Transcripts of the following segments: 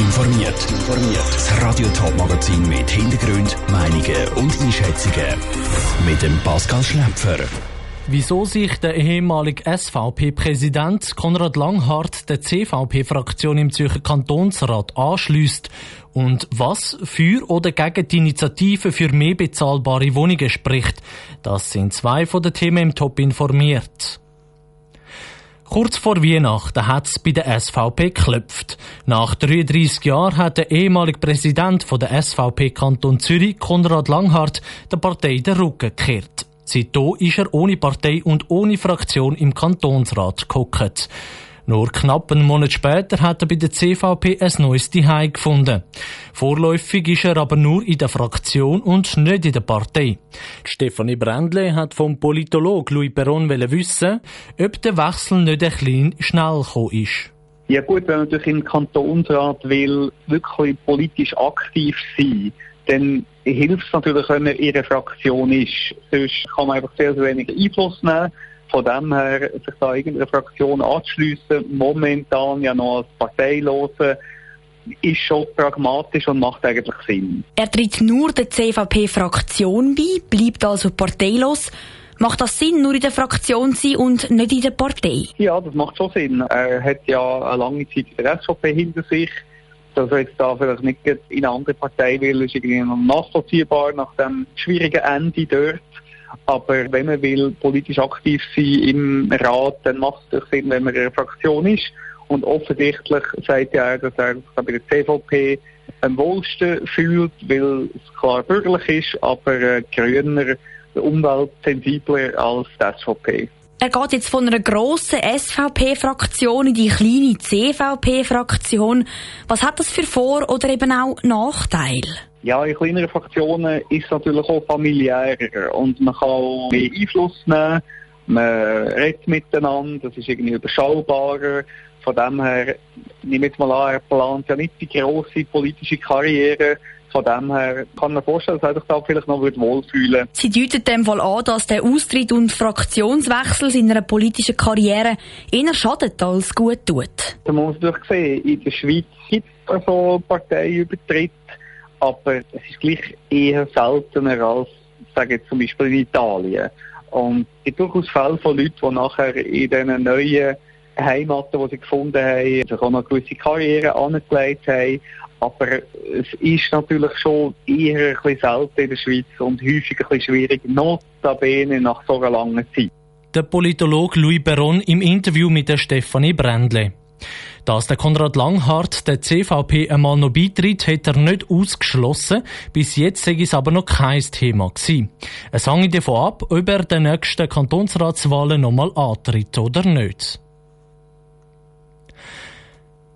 informiert. Das Radio Top Magazin mit Hintergrund, Meinungen und Einschätzungen mit dem Pascal Schläpfer. Wieso sich der ehemalige SVP-Präsident Konrad Langhardt der CVP-Fraktion im Zürcher Kantonsrat anschließt und was für oder gegen die Initiative für mehr bezahlbare Wohnungen spricht, das sind zwei von den Themen im Top informiert. Kurz vor Weihnachten hat es bei der SVP geklopft. Nach 33 Jahren hat der ehemalige Präsident von der SVP Kanton Zürich, Konrad Langhardt, der Partei den Rücken gekehrt. Seitdem ist er ohne Partei und ohne Fraktion im Kantonsrat gehockt. Nur knapp einen Monat später hat er bei der CVP ein neues Zuhause gefunden. Vorläufig ist er aber nur in der Fraktion und nicht in der Partei. Stefanie Brändle hat vom Politolog Louis Perron wissen, ob der Wechsel nicht ein bisschen schnell gekommen ist. Ja gut, wenn man natürlich im Kantonsrat will, wirklich politisch aktiv sein, dann hilft es natürlich, wenn man in einer Fraktion ist. Sonst kann man einfach sehr, sehr wenig Einfluss nehmen. Von dem her, sich da irgendeiner Fraktion anzuschliessen, momentan ja noch als Parteilose, ist schon pragmatisch und macht eigentlich Sinn. Er tritt nur der CVP-Fraktion bei, bleibt also parteilos. Macht das Sinn, nur in der Fraktion zu sein und nicht in der Partei? Ja, das macht schon Sinn. Er hat ja eine lange Zeit in der SVP hinter sich. Dass er jetzt da vielleicht nicht in eine andere Partei will, ist irgendwie noch nachvollziehbar nach dem schwierigen Ende dort. Aber wenn man will politisch aktiv sein im Rat, dann macht es Sinn, wenn man in einer Fraktion ist. Und offensichtlich sagt er, dass er sich bei der CVP am wohlsten fühlt, weil es klar bürgerlich ist, aber äh, grüner, umweltsensibler als die SVP. Er geht jetzt von einer grossen SVP-Fraktion in die kleine CVP-Fraktion. Was hat das für Vor- oder eben auch Nachteile? Ja, in kleineren Fraktionen ist es natürlich auch familiärer und man kann mehr Einfluss nehmen, man redet miteinander, das ist irgendwie überschaubarer. Von dem her, nehme jetzt mal an, er plant ja nicht die grosse politische Karriere, von dem her kann man vorstellen, dass er sich da vielleicht noch wohlfühlen würde. Sie deuten dem Fall an, dass der Austritt und Fraktionswechsel seiner politischen Karriere eher schadet als gut tut. Da muss man natürlich sehen, in der Schweiz gibt es so Parteiübertritt, aber es ist gleich eher seltener als, sage jetzt zum Beispiel in Italien. Und es gibt durchaus Fälle von Leuten, die nachher in diesen neuen Heimaten, die sie gefunden haben, sich auch noch gewisse Karriere angelegt haben. Aber es ist natürlich schon eher ein bisschen selten in der Schweiz und häufig ein bisschen schwierig, notabene nach so einer langen Zeit. Der Politologe Louis Beron im Interview mit der Stefanie Brändle. Dass der Konrad Langhardt der CVP einmal noch beitritt, hat er nicht ausgeschlossen. Bis jetzt sei es aber noch kein Thema gewesen. Es hängt davon ab, ob er den nächsten Kantonsratswahlen nochmal antritt oder nicht.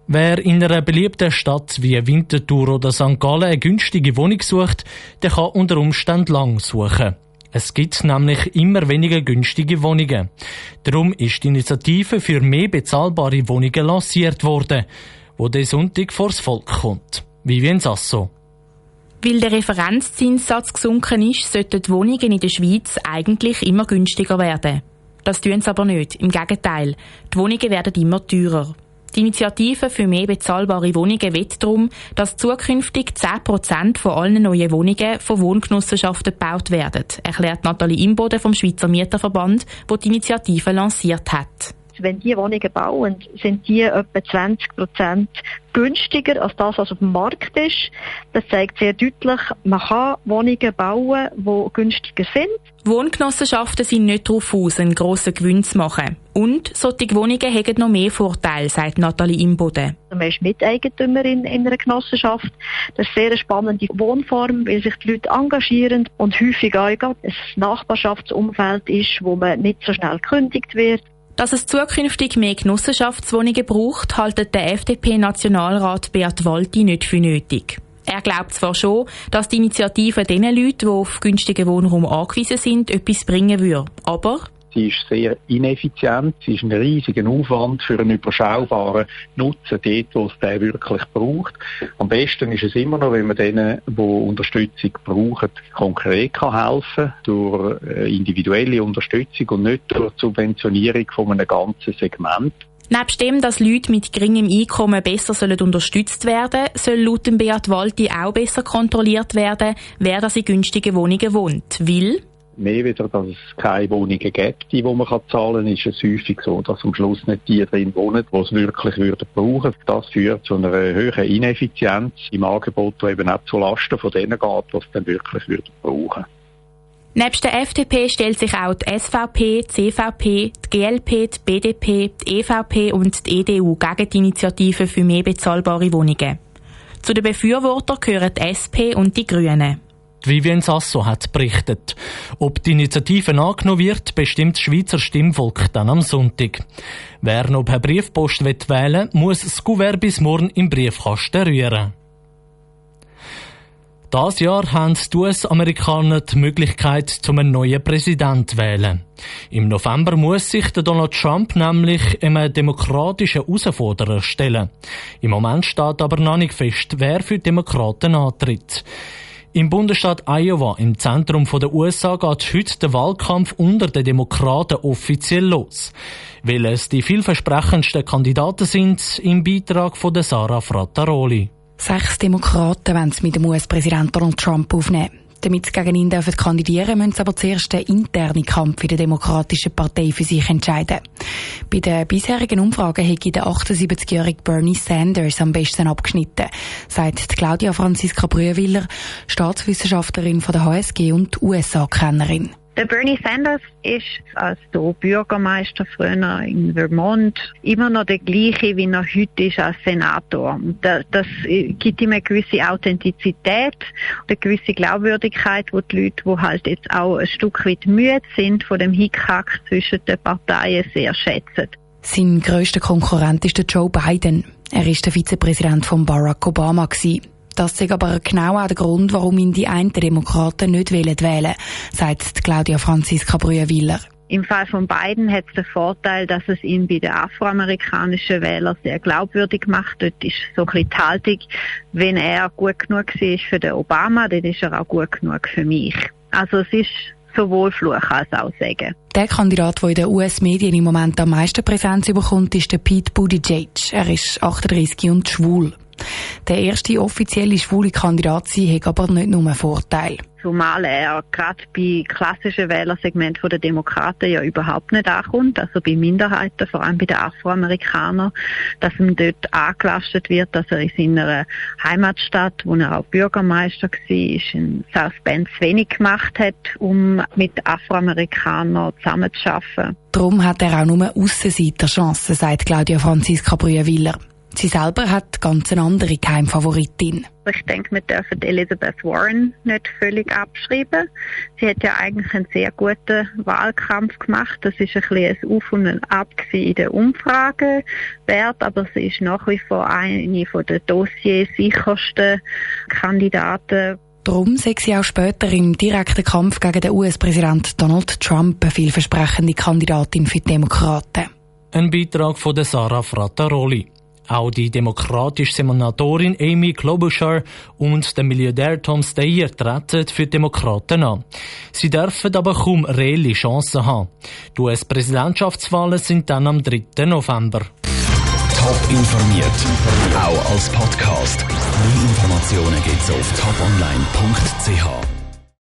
Wer in einer beliebten Stadt wie Winterthur oder St. Gallen eine günstige Wohnung sucht, der kann unter Umständen lang suchen. Es gibt nämlich immer weniger günstige Wohnungen. Darum ist die Initiative für mehr bezahlbare Wohnungen lanciert worden, wo der Sonntag vors Volk kommt. Vivien Sasso. Weil der Referenzzinssatz gesunken ist, sollten die Wohnungen in der Schweiz eigentlich immer günstiger werden. Das tun sie aber nicht. Im Gegenteil. Die Wohnungen werden immer teurer. Die Initiative für mehr bezahlbare Wohnungen will darum, dass zukünftig 10% von allen neuen Wohnungen von Wohngenossenschaften gebaut werden, erklärt Nathalie Imboden vom Schweizer Mieterverband, wo die Initiative lanciert hat. Wenn die Wohnungen bauen, sind die etwa 20% günstiger als das, was auf dem Markt ist. Das zeigt sehr deutlich, man kann Wohnungen bauen, die günstiger sind. Wohngenossenschaften sind nicht darauf aus, einen grossen Gewinn zu machen. Und solche Wohnungen haben noch mehr Vorteile, sagt Nathalie Imboden. Man ist Miteigentümerin in einer Genossenschaft. Das ist eine sehr spannende Wohnform, weil sich die Leute engagieren und häufig auch ein Nachbarschaftsumfeld ist, wo man nicht so schnell gekündigt wird. Dass es zukünftig mehr Genossenschaftswohnungen braucht, haltet der FDP-Nationalrat Beat Walti nicht für nötig. Er glaubt zwar schon, dass die Initiative den Leuten, die auf günstigen Wohnraum angewiesen sind, etwas bringen würde. Aber Sie ist sehr ineffizient. Sie ist ein riesiger Aufwand für einen überschaubaren Nutzen dort, wo es den wirklich braucht. Am besten ist es immer noch, wenn man denen, die Unterstützung brauchen, konkret kann helfen durch äh, individuelle Unterstützung und nicht durch Subventionierung von einem ganzen Segment. Nebst dem, dass Leute mit geringem Einkommen besser sollen unterstützt werden soll laut Beat Walti auch besser kontrolliert werden, wer das in günstigen Wohnungen wohnt. Weil mehr wieder, dass es keine Wohnungen gibt, die man zahlen kann, ist es häufig so, dass am Schluss nicht die drin wohnen, die es wirklich würden brauchen. Das führt zu einer höheren Ineffizienz im Angebot, die eben auch zu Lasten von denen geht, die es dann wirklich würden brauchen. Nebst der FDP stellt sich auch die SVP, die CVP, die GLP, die BDP, die EVP und die EDU gegen die Initiative für mehr bezahlbare Wohnungen. Zu den Befürwortern gehören die SP und die Grünen. Vivian Sasso hat berichtet. Ob die Initiative angenommen wird, bestimmt das Schweizer Stimmvolk dann am Sonntag. Wer noch per Briefpost wählen will, muss das Kuvert bis morgen im Briefkasten rühren. Das Jahr haben die US-Amerikaner die Möglichkeit, zum einen neuen Präsident zu wählen. Im November muss sich der Donald Trump nämlich einem demokratischen Herausforderer stellen. Im Moment steht aber noch nicht fest, wer für die Demokraten antritt. Im Bundesstaat Iowa, im Zentrum der USA, geht heute der Wahlkampf unter den Demokraten offiziell los. Weil es die vielversprechendsten Kandidaten sind, im Beitrag von Sarah Frattaroli. Sechs Demokraten wollen es mit dem US-Präsident Donald Trump aufnehmen. Damit sie gegen ihn dürfen kandidieren müssen sie aber zuerst den internen Kampf in der Demokratischen Partei für sich entscheiden. Bei den bisherigen Umfragen hätte der 78-jährige Bernie Sanders am besten abgeschnitten, sagt Claudia Franziska Brühwiller, Staatswissenschaftlerin von der HSG und USA-Kennerin. Der Bernie Sanders ist als Bürgermeister früher in Vermont immer noch der gleiche, wie er heute ist als Senator. Das, das gibt ihm eine gewisse Authentizität und eine gewisse Glaubwürdigkeit, wo die Leute, die halt jetzt auch ein Stück weit müde sind von dem Hickhack zwischen den Parteien, sehr schätzen. Sein grösster Konkurrent ist der Joe Biden. Er ist der Vizepräsident von Barack Obama gewesen. Das ist aber genau auch der Grund, warum ihn die einen Demokraten nicht wählen wollen, sagt Claudia Franziska Brühwiller. Im Fall von beiden hat es den Vorteil, dass es ihn bei den afroamerikanischen Wählern sehr glaubwürdig macht. Dort ist so ein bisschen die Haltung, wenn er gut genug war für den Obama, dann ist er auch gut genug für mich. Also es ist sowohl Fluch als auch Segen. Der Kandidat, der in den US-Medien im Moment am meisten Präsenz bekommt, ist der Pete Buttigieg. Er ist 38 und schwul. Der erste offizielle schwule Kandidat sei hat aber nicht nur einen Vorteil. Zumal er gerade bei klassischen Wählersegmenten der Demokraten ja überhaupt nicht ankommt, also bei Minderheiten, vor allem bei den Afroamerikanern, dass ihm dort angelastet wird, dass er in seiner Heimatstadt, wo er auch Bürgermeister war, in South Bend wenig gemacht hat, um mit Afroamerikanern zusammenzuarbeiten. Darum hat er auch nur Aussenseiterchancen, sagt Claudia Franziska Brühwiller. Sie selber hat ganz eine andere Geheimfavoritin. Ich denke, wir dürfen Elizabeth Warren nicht völlig abschreiben. Sie hat ja eigentlich einen sehr guten Wahlkampf gemacht. Das ist ein bisschen ein Auf und ein Ab in den Umfragewert, aber sie ist nach wie vor eine der dossiersichersten Kandidaten. Darum sei sie auch später im direkten Kampf gegen den US-Präsident Donald Trump eine vielversprechende Kandidatin für die Demokraten. Ein Beitrag von Sarah Frattaroli. Auch die demokratische Senatorin Amy Klobuchar und der Milliardär Tom Steyer treten für die Demokraten an. Sie dürfen aber kaum reelle Chancen haben. Die US-Präsidentschaftswahlen sind dann am 3. November. Top informiert, auch als Podcast. Mehr Informationen gibt's auf toponline.ch.